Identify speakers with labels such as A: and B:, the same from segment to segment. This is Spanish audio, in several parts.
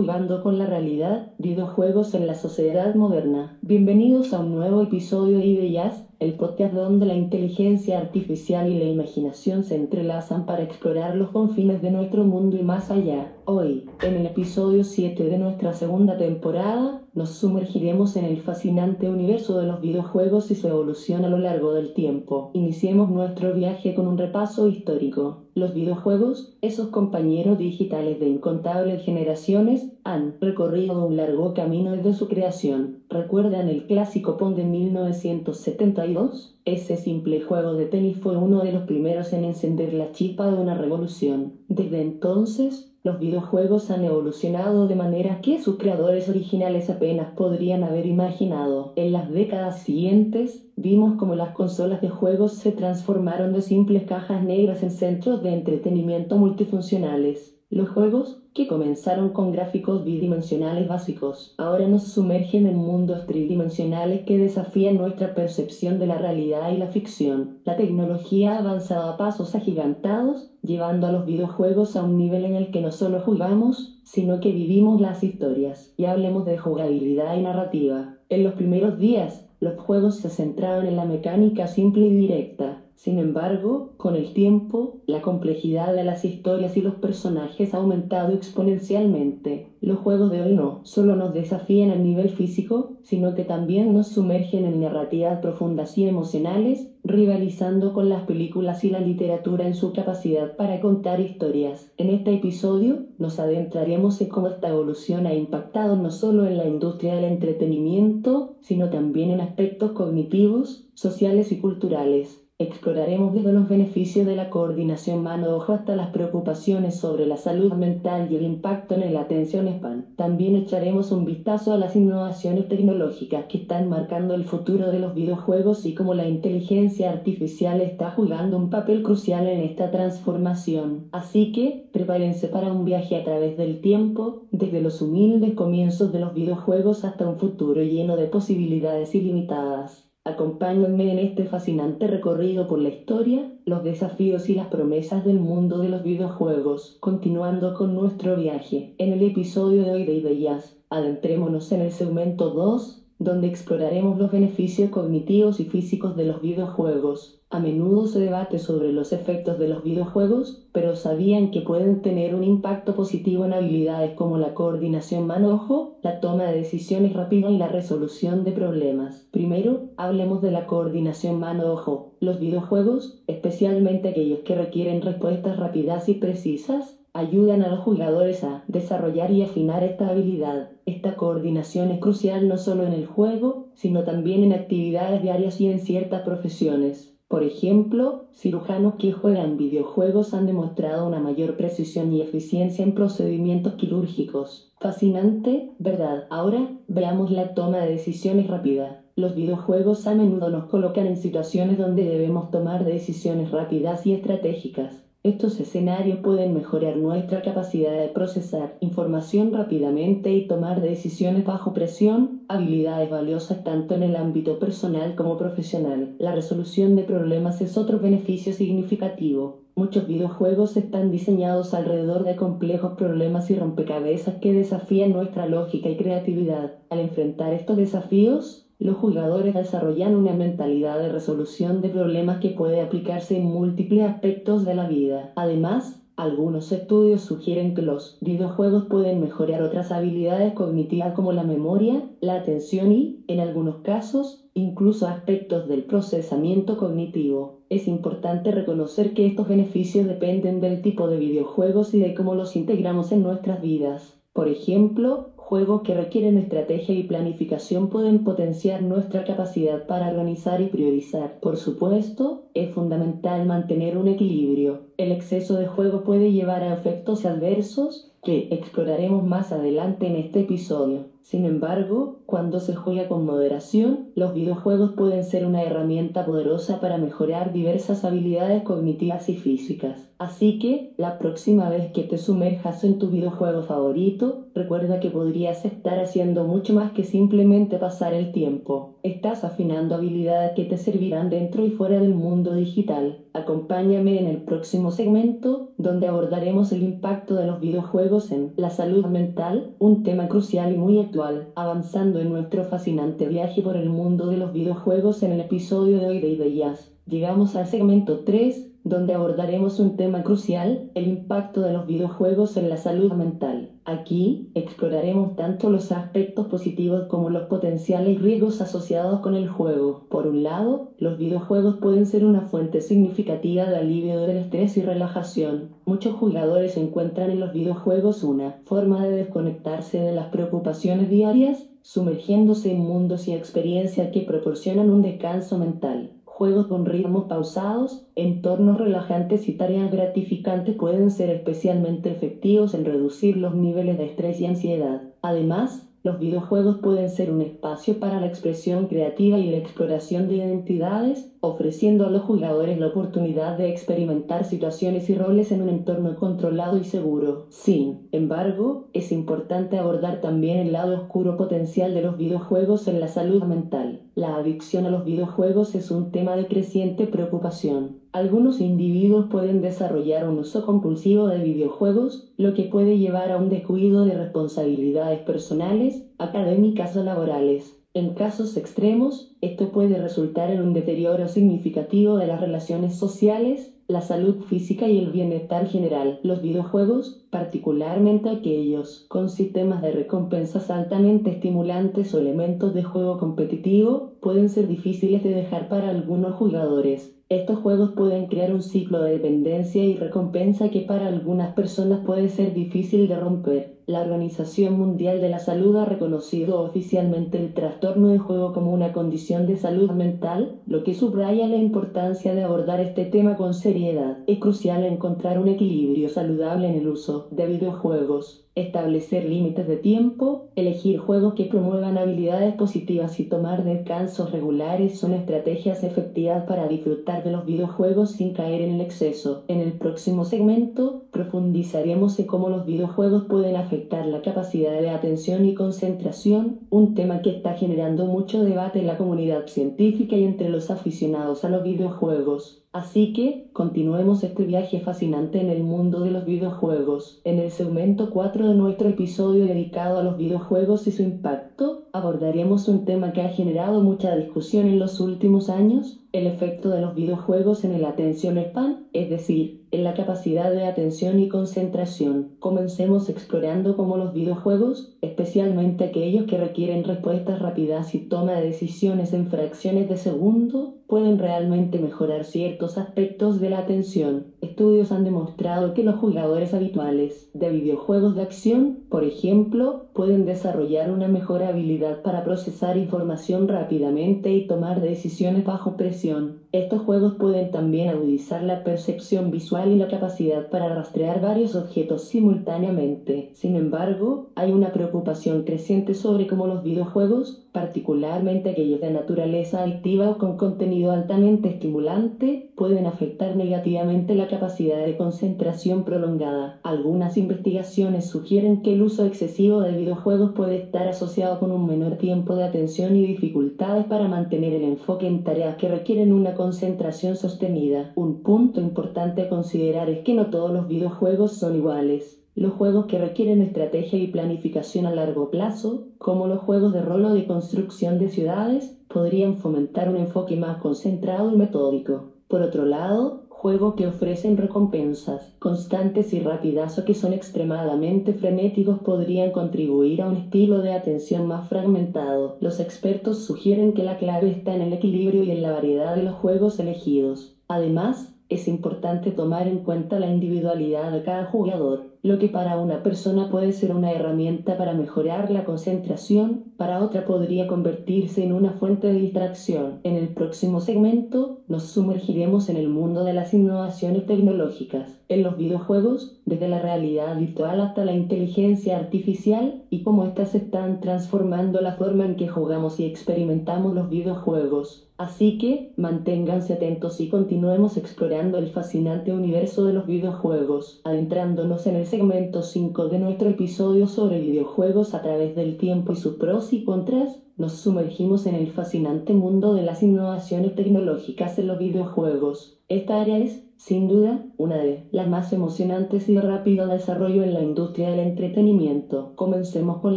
A: Jugando con la realidad, videojuegos en la sociedad moderna. Bienvenidos a un nuevo episodio de Ideas, el podcast donde la inteligencia artificial y la imaginación se entrelazan para explorar los confines de nuestro mundo y más allá. Hoy, en el episodio 7 de nuestra segunda temporada, nos sumergiremos en el fascinante universo de los videojuegos y su evolución a lo largo del tiempo. Iniciemos nuestro viaje con un repaso histórico. Los videojuegos, esos compañeros digitales de incontables generaciones, han recorrido un largo camino desde su creación. ¿Recuerdan el clásico Pong de 1972? Ese simple juego de tenis fue uno de los primeros en encender la chispa de una revolución. Desde entonces, los videojuegos han evolucionado de manera que sus creadores originales apenas podrían haber imaginado. En las décadas siguientes, vimos como las consolas de juegos se transformaron de simples cajas negras en centros de entretenimiento multifuncionales. Los juegos, que comenzaron con gráficos bidimensionales básicos, ahora nos sumergen en mundos tridimensionales que desafían nuestra percepción de la realidad y la ficción. La tecnología ha avanzado a pasos agigantados, llevando a los videojuegos a un nivel en el que no solo jugamos, sino que vivimos las historias. Y hablemos de jugabilidad y narrativa. En los primeros días, los juegos se centraban en la mecánica simple y directa, sin embargo, con el tiempo, la complejidad de las historias y los personajes ha aumentado exponencialmente. Los juegos de hoy no solo nos desafían a nivel físico, sino que también nos sumergen en narrativas profundas y emocionales, rivalizando con las películas y la literatura en su capacidad para contar historias. En este episodio nos adentraremos en cómo esta evolución ha impactado no solo en la industria del entretenimiento, sino también en aspectos cognitivos, sociales y culturales. Exploraremos desde los beneficios de la coordinación mano-ojo hasta las preocupaciones sobre la salud mental y el impacto en la atención span. También echaremos un vistazo a las innovaciones tecnológicas que están marcando el futuro de los videojuegos y cómo la inteligencia artificial está jugando un papel crucial en esta transformación. Así que prepárense para un viaje a través del tiempo, desde los humildes comienzos de los videojuegos hasta un futuro lleno de posibilidades ilimitadas. Acompáñenme en este fascinante recorrido por la historia, los desafíos y las promesas del mundo de los videojuegos, continuando con nuestro viaje. En el episodio de hoy de Ideas, adentrémonos en el segmento 2, donde exploraremos los beneficios cognitivos y físicos de los videojuegos. A menudo se debate sobre los efectos de los videojuegos, pero ¿sabían que pueden tener un impacto positivo en habilidades como la coordinación mano-ojo, la toma de decisiones rápida y la resolución de problemas? Primero, hablemos de la coordinación mano-ojo. Los videojuegos, especialmente aquellos que requieren respuestas rápidas y precisas, ayudan a los jugadores a desarrollar y afinar esta habilidad. Esta coordinación es crucial no solo en el juego, sino también en actividades diarias y en ciertas profesiones. Por ejemplo, cirujanos que juegan videojuegos han demostrado una mayor precisión y eficiencia en procedimientos quirúrgicos. Fascinante, ¿verdad? Ahora veamos la toma de decisiones rápida. Los videojuegos a menudo nos colocan en situaciones donde debemos tomar decisiones rápidas y estratégicas. Estos escenarios pueden mejorar nuestra capacidad de procesar información rápidamente y tomar decisiones bajo presión, habilidades valiosas tanto en el ámbito personal como profesional. La resolución de problemas es otro beneficio significativo. Muchos videojuegos están diseñados alrededor de complejos problemas y rompecabezas que desafían nuestra lógica y creatividad. Al enfrentar estos desafíos, los jugadores desarrollan una mentalidad de resolución de problemas que puede aplicarse en múltiples aspectos de la vida. Además, algunos estudios sugieren que los videojuegos pueden mejorar otras habilidades cognitivas como la memoria, la atención y, en algunos casos, incluso aspectos del procesamiento cognitivo. Es importante reconocer que estos beneficios dependen del tipo de videojuegos y de cómo los integramos en nuestras vidas. Por ejemplo, juegos que requieren estrategia y planificación pueden potenciar nuestra capacidad para organizar y priorizar. Por supuesto, es fundamental mantener un equilibrio. El exceso de juego puede llevar a efectos adversos que exploraremos más adelante en este episodio. Sin embargo, cuando se juega con moderación, los videojuegos pueden ser una herramienta poderosa para mejorar diversas habilidades cognitivas y físicas. Así que, la próxima vez que te sumerjas en tu videojuego favorito, recuerda que podría podrías estar haciendo mucho más que simplemente pasar el tiempo. Estás afinando habilidades que te servirán dentro y fuera del mundo digital. Acompáñame en el próximo segmento, donde abordaremos el impacto de los videojuegos en la salud mental, un tema crucial y muy actual, avanzando en nuestro fascinante viaje por el mundo de los videojuegos en el episodio de hoy de Ideas. Llegamos al segmento 3, donde abordaremos un tema crucial, el impacto de los videojuegos en la salud mental. Aquí exploraremos tanto los aspectos positivos como los potenciales riesgos asociados con el juego. Por un lado, los videojuegos pueden ser una fuente significativa de alivio del estrés y relajación. Muchos jugadores encuentran en los videojuegos una forma de desconectarse de las preocupaciones diarias, sumergiéndose en mundos y experiencias que proporcionan un descanso mental. Juegos con ritmos pausados, entornos relajantes y tareas gratificantes pueden ser especialmente efectivos en reducir los niveles de estrés y ansiedad. Además, los videojuegos pueden ser un espacio para la expresión creativa y la exploración de identidades, ofreciendo a los jugadores la oportunidad de experimentar situaciones y roles en un entorno controlado y seguro. Sin embargo, es importante abordar también el lado oscuro potencial de los videojuegos en la salud mental. La adicción a los videojuegos es un tema de creciente preocupación. Algunos individuos pueden desarrollar un uso compulsivo de videojuegos, lo que puede llevar a un descuido de responsabilidades personales, académicas o laborales. En casos extremos, esto puede resultar en un deterioro significativo de las relaciones sociales, la salud física y el bienestar general. Los videojuegos, particularmente aquellos con sistemas de recompensas altamente estimulantes o elementos de juego competitivo, pueden ser difíciles de dejar para algunos jugadores. Estos juegos pueden crear un ciclo de dependencia y recompensa que para algunas personas puede ser difícil de romper. La Organización Mundial de la Salud ha reconocido oficialmente el trastorno de juego como una condición de salud mental, lo que subraya la importancia de abordar este tema con seriedad. Es crucial encontrar un equilibrio saludable en el uso de videojuegos establecer límites de tiempo, elegir juegos que promuevan habilidades positivas y tomar descansos regulares son estrategias efectivas para disfrutar de los videojuegos sin caer en el exceso. En el próximo segmento profundizaremos en cómo los videojuegos pueden afectar la capacidad de atención y concentración, un tema que está generando mucho debate en la comunidad científica y entre los aficionados a los videojuegos. Así que, continuemos este viaje fascinante en el mundo de los videojuegos. En el segmento 4 de nuestro episodio dedicado a los videojuegos y su impacto, abordaremos un tema que ha generado mucha discusión en los últimos años, el efecto de los videojuegos en el atención span, es decir, en la capacidad de atención y concentración. Comencemos explorando cómo los videojuegos, especialmente aquellos que requieren respuestas rápidas y toma de decisiones en fracciones de segundo, pueden realmente mejorar ciertos aspectos de la atención. Estudios han demostrado que los jugadores habituales de videojuegos de acción, por ejemplo, pueden desarrollar una mejor habilidad para procesar información rápidamente y tomar decisiones bajo presión. expresión Estos juegos pueden también agudizar la percepción visual y la capacidad para rastrear varios objetos simultáneamente. Sin embargo, hay una preocupación creciente sobre cómo los videojuegos, particularmente aquellos de naturaleza adictiva o con contenido altamente estimulante, pueden afectar negativamente la capacidad de concentración prolongada. Algunas investigaciones sugieren que el uso excesivo de videojuegos puede estar asociado con un menor tiempo de atención y dificultades para mantener el enfoque en tareas que requieren una concentración sostenida. Un punto importante a considerar es que no todos los videojuegos son iguales. Los juegos que requieren estrategia y planificación a largo plazo, como los juegos de rol o de construcción de ciudades, podrían fomentar un enfoque más concentrado y metódico. Por otro lado, juegos que ofrecen recompensas constantes y rápidas o que son extremadamente frenéticos podrían contribuir a un estilo de atención más fragmentado. Los expertos sugieren que la clave está en el equilibrio y en la variedad de los juegos elegidos. Además, es importante tomar en cuenta la individualidad de cada jugador. Lo que para una persona puede ser una herramienta para mejorar la concentración, para otra podría convertirse en una fuente de distracción. En el próximo segmento nos sumergiremos en el mundo de las innovaciones tecnológicas, en los videojuegos, desde la realidad virtual hasta la inteligencia artificial y cómo éstas están transformando la forma en que jugamos y experimentamos los videojuegos. Así que manténganse atentos y continuemos explorando el fascinante universo de los videojuegos, adentrándonos en el segmento 5 de nuestro episodio sobre videojuegos a través del tiempo y sus pros y contras, nos sumergimos en el fascinante mundo de las innovaciones tecnológicas en los videojuegos. Esta área es, sin duda, una de las más emocionantes y de rápido desarrollo en la industria del entretenimiento. Comencemos con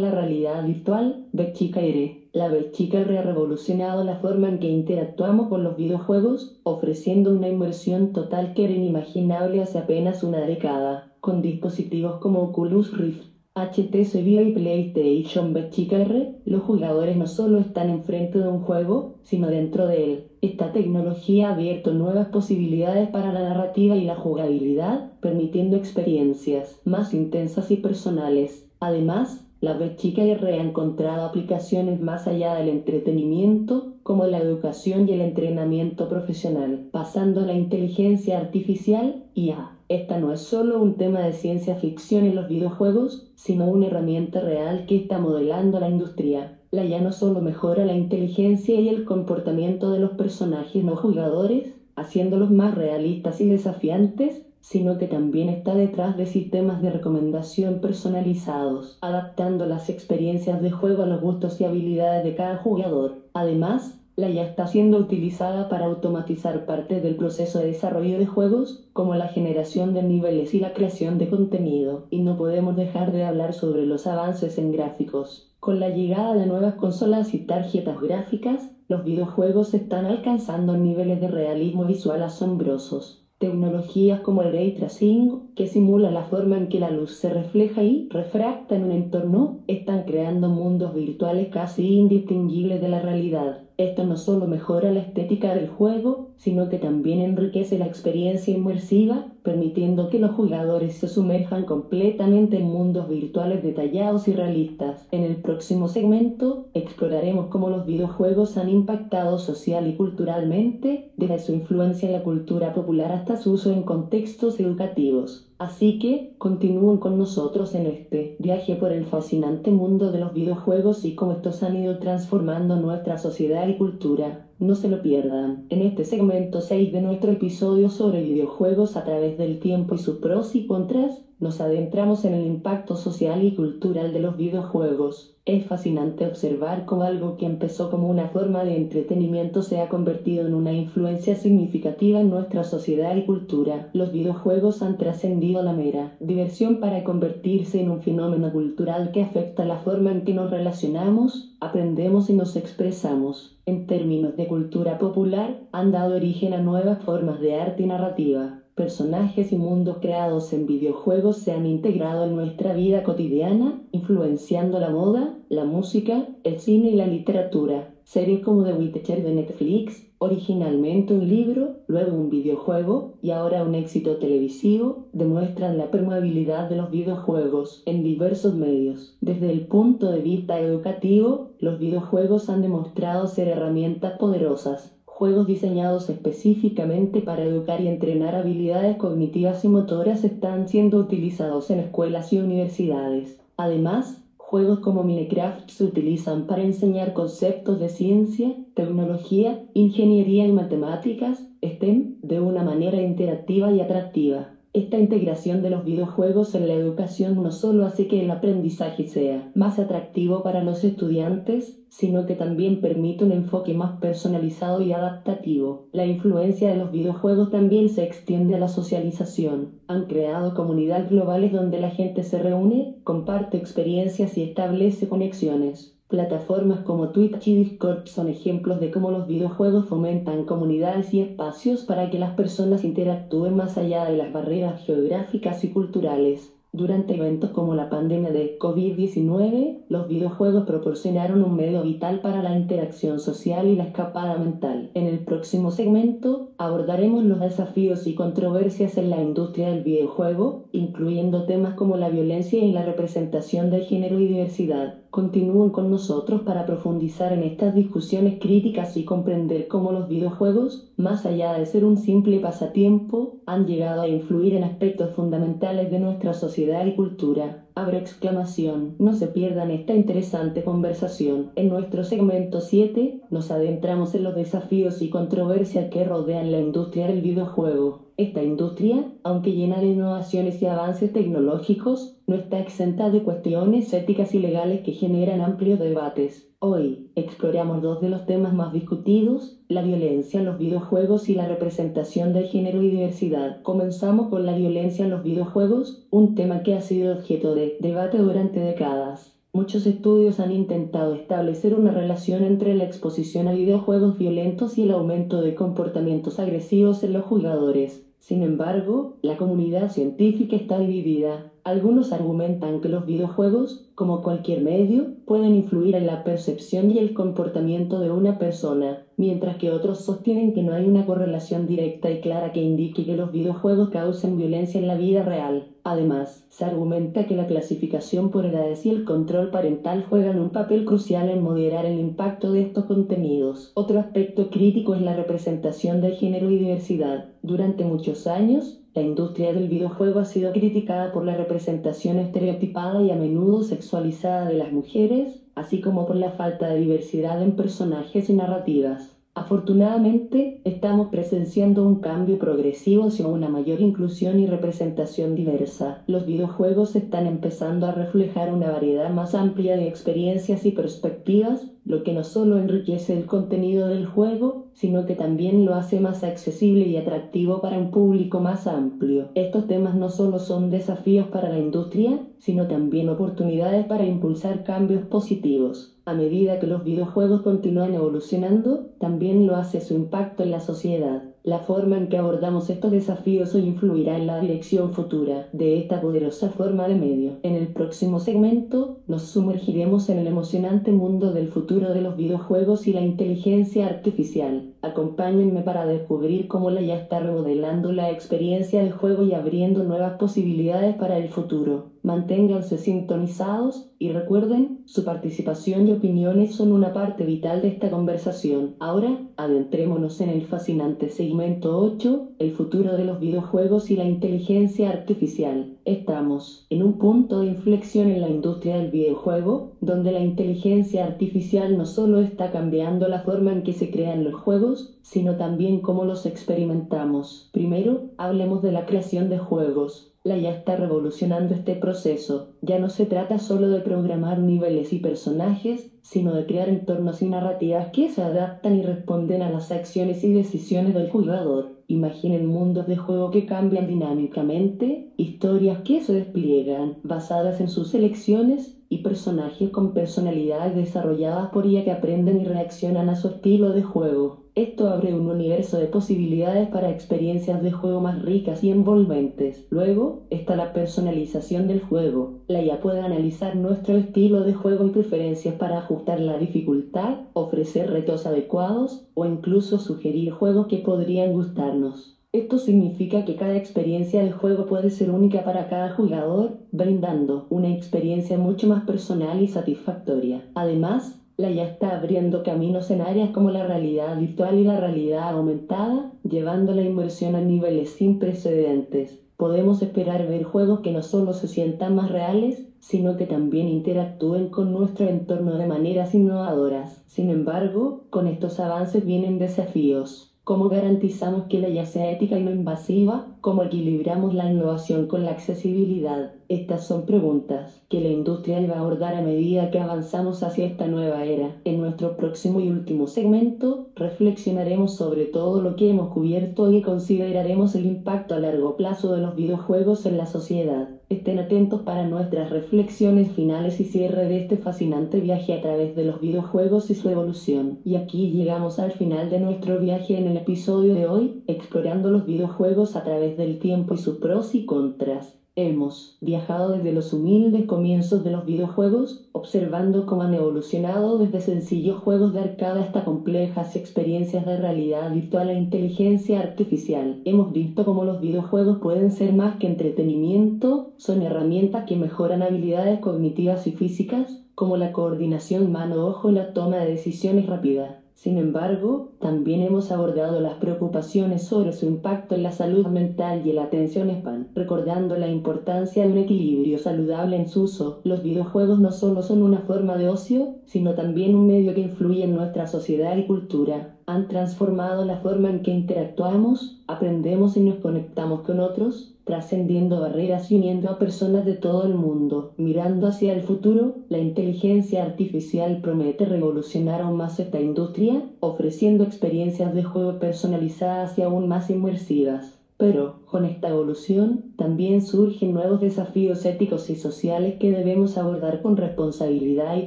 A: la realidad virtual, Aire. La VR ha revolucionado la forma en que interactuamos con los videojuegos, ofreciendo una inmersión total que era inimaginable hace apenas una década. Con dispositivos como Oculus Rift, HTC Vive y PlayStation VR, los jugadores no solo están enfrente de un juego, sino dentro de él. Esta tecnología ha abierto nuevas posibilidades para la narrativa y la jugabilidad, permitiendo experiencias más intensas y personales. Además, la VR ha encontrado aplicaciones más allá del entretenimiento, como la educación y el entrenamiento profesional, pasando a la inteligencia artificial y a esta no es solo un tema de ciencia ficción en los videojuegos, sino una herramienta real que está modelando la industria. La ya no solo mejora la inteligencia y el comportamiento de los personajes no jugadores, haciéndolos más realistas y desafiantes, sino que también está detrás de sistemas de recomendación personalizados, adaptando las experiencias de juego a los gustos y habilidades de cada jugador. Además, la IA está siendo utilizada para automatizar parte del proceso de desarrollo de juegos, como la generación de niveles y la creación de contenido, y no podemos dejar de hablar sobre los avances en gráficos. Con la llegada de nuevas consolas y tarjetas gráficas, los videojuegos están alcanzando niveles de realismo visual asombrosos. Tecnologías como el ray tracing, que simula la forma en que la luz se refleja y refracta en un entorno, están creando mundos virtuales casi indistinguibles de la realidad. Esto no solo mejora la estética del juego, sino que también enriquece la experiencia inmersiva, permitiendo que los jugadores se sumerjan completamente en mundos virtuales detallados y realistas. En el próximo segmento exploraremos cómo los videojuegos han impactado social y culturalmente, desde su influencia en la cultura popular hasta su uso en contextos educativos. Así que continúen con nosotros en este viaje por el fascinante mundo de los videojuegos y cómo estos han ido transformando nuestra sociedad y cultura. No se lo pierdan. En este segmento 6 de nuestro episodio sobre videojuegos a través del tiempo y sus pros y contras, nos adentramos en el impacto social y cultural de los videojuegos. Es fascinante observar cómo algo que empezó como una forma de entretenimiento se ha convertido en una influencia significativa en nuestra sociedad y cultura. Los videojuegos han trascendido la mera diversión para convertirse en un fenómeno cultural que afecta la forma en que nos relacionamos, aprendemos y nos expresamos. En términos de cultura popular, han dado origen a nuevas formas de arte y narrativa personajes y mundos creados en videojuegos se han integrado en nuestra vida cotidiana, influenciando la moda, la música, el cine y la literatura. Series como The Witcher de Netflix, originalmente un libro, luego un videojuego y ahora un éxito televisivo, demuestran la permeabilidad de los videojuegos en diversos medios. Desde el punto de vista educativo, los videojuegos han demostrado ser herramientas poderosas Juegos diseñados específicamente para educar y entrenar habilidades cognitivas y motoras están siendo utilizados en escuelas y universidades. Además, juegos como Minecraft se utilizan para enseñar conceptos de ciencia, tecnología, ingeniería y matemáticas, STEM, de una manera interactiva y atractiva. Esta integración de los videojuegos en la educación no solo hace que el aprendizaje sea más atractivo para los estudiantes, sino que también permite un enfoque más personalizado y adaptativo. La influencia de los videojuegos también se extiende a la socialización. Han creado comunidades globales donde la gente se reúne, comparte experiencias y establece conexiones. Plataformas como Twitch y Discord son ejemplos de cómo los videojuegos fomentan comunidades y espacios para que las personas interactúen más allá de las barreras geográficas y culturales. Durante eventos como la pandemia de COVID-19, los videojuegos proporcionaron un medio vital para la interacción social y la escapada mental. En el próximo segmento abordaremos los desafíos y controversias en la industria del videojuego, incluyendo temas como la violencia y la representación del género y diversidad. Continúen con nosotros para profundizar en estas discusiones críticas y comprender cómo los videojuegos, más allá de ser un simple pasatiempo, han llegado a influir en aspectos fundamentales de nuestra sociedad y cultura. Abre exclamación. No se pierdan esta interesante conversación. En nuestro segmento 7 nos adentramos en los desafíos y controversias que rodean la industria del videojuego. Esta industria, aunque llena de innovaciones y avances tecnológicos, no está exenta de cuestiones éticas y legales que generan amplios debates. Hoy, exploramos dos de los temas más discutidos, la violencia en los videojuegos y la representación del género y diversidad. Comenzamos con la violencia en los videojuegos, un tema que ha sido objeto de debate durante décadas. Muchos estudios han intentado establecer una relación entre la exposición a videojuegos violentos y el aumento de comportamientos agresivos en los jugadores. Sin embargo, la comunidad científica está dividida. Algunos argumentan que los videojuegos, como cualquier medio, pueden influir en la percepción y el comportamiento de una persona, mientras que otros sostienen que no hay una correlación directa y clara que indique que los videojuegos causen violencia en la vida real. Además, se argumenta que la clasificación por edades y el control parental juegan un papel crucial en moderar el impacto de estos contenidos. Otro aspecto crítico es la representación del género y diversidad. Durante muchos años, la industria del videojuego ha sido criticada por la representación estereotipada y a menudo sexualizada de las mujeres, así como por la falta de diversidad en personajes y narrativas. Afortunadamente, estamos presenciando un cambio progresivo hacia una mayor inclusión y representación diversa. Los videojuegos están empezando a reflejar una variedad más amplia de experiencias y perspectivas, lo que no solo enriquece el contenido del juego, sino que también lo hace más accesible y atractivo para un público más amplio. Estos temas no solo son desafíos para la industria, sino también oportunidades para impulsar cambios positivos. A medida que los videojuegos continúan evolucionando, también lo hace su impacto en la sociedad. La forma en que abordamos estos desafíos hoy influirá en la dirección futura de esta poderosa forma de medio. En el próximo segmento nos sumergiremos en el emocionante mundo del futuro de los videojuegos y la inteligencia artificial. Acompáñenme para descubrir cómo la ya está remodelando la experiencia del juego y abriendo nuevas posibilidades para el futuro. Manténganse sintonizados y recuerden, su participación y opiniones son una parte vital de esta conversación. Ahora, adentrémonos en el fascinante segmento 8, el futuro de los videojuegos y la inteligencia artificial. Estamos en un punto de inflexión en la industria del videojuego, donde la inteligencia artificial no solo está cambiando la forma en que se crean los juegos, sino también cómo los experimentamos. Primero, hablemos de la creación de juegos. La ya está revolucionando este proceso. Ya no se trata solo de programar niveles y personajes, sino de crear entornos y narrativas que se adaptan y responden a las acciones y decisiones del jugador. Imaginen mundos de juego que cambian dinámicamente, historias que se despliegan, basadas en sus elecciones y personajes con personalidades desarrolladas por ella que aprenden y reaccionan a su estilo de juego. Esto abre un universo de posibilidades para experiencias de juego más ricas y envolventes. Luego está la personalización del juego. La IA puede analizar nuestro estilo de juego y preferencias para ajustar la dificultad, ofrecer retos adecuados o incluso sugerir juegos que podrían gustarnos. Esto significa que cada experiencia del juego puede ser única para cada jugador, brindando una experiencia mucho más personal y satisfactoria. Además, la ya está abriendo caminos en áreas como la realidad virtual y la realidad aumentada, llevando la inmersión a niveles sin precedentes. Podemos esperar ver juegos que no solo se sientan más reales, sino que también interactúen con nuestro entorno de maneras innovadoras. Sin embargo, con estos avances vienen desafíos. ¿Cómo garantizamos que la IA sea ética y no invasiva? ¿Cómo equilibramos la innovación con la accesibilidad? Estas son preguntas que la industria va a abordar a medida que avanzamos hacia esta nueva era. En nuestro próximo y último segmento reflexionaremos sobre todo lo que hemos cubierto y consideraremos el impacto a largo plazo de los videojuegos en la sociedad. Estén atentos para nuestras reflexiones finales y cierre de este fascinante viaje a través de los videojuegos y su evolución. Y aquí llegamos al final de nuestro viaje en el episodio de hoy, explorando los videojuegos a través del tiempo y sus pros y contras. Hemos viajado desde los humildes comienzos de los videojuegos, observando cómo han evolucionado desde sencillos juegos de arcade hasta complejas experiencias de realidad virtual e inteligencia artificial. Hemos visto cómo los videojuegos pueden ser más que entretenimiento, son herramientas que mejoran habilidades cognitivas y físicas, como la coordinación mano-ojo y la toma de decisiones rápida. Sin embargo, también hemos abordado las preocupaciones sobre su impacto en la salud mental y en la atención span, recordando la importancia de un equilibrio saludable en su uso. Los videojuegos no solo son una forma de ocio, sino también un medio que influye en nuestra sociedad y cultura. Han transformado la forma en que interactuamos, aprendemos y nos conectamos con otros, trascendiendo barreras y uniendo a personas de todo el mundo. Mirando hacia el futuro, la inteligencia artificial promete revolucionar aún más esta industria, ofreciendo experiencias de juego personalizadas y aún más inmersivas. Pero, con esta evolución, también surgen nuevos desafíos éticos y sociales que debemos abordar con responsabilidad y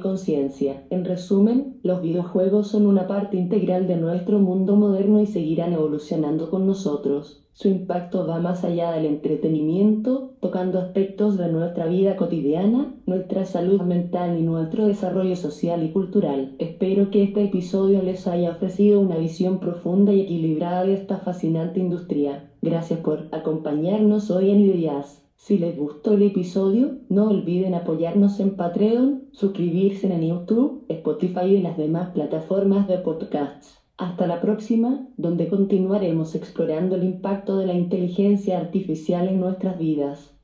A: conciencia. En resumen, los videojuegos son una parte integral de nuestro mundo moderno y seguirán evolucionando con nosotros. Su impacto va más allá del entretenimiento, tocando aspectos de nuestra vida cotidiana, nuestra salud mental y nuestro desarrollo social y cultural. Espero que este episodio les haya ofrecido una visión profunda y equilibrada de esta fascinante industria. Gracias por acompañarnos hoy en Ideas. Si les gustó el episodio, no olviden apoyarnos en Patreon, suscribirse en YouTube, Spotify y las demás plataformas de podcasts. Hasta la próxima, donde continuaremos explorando el impacto de la inteligencia artificial en nuestras vidas.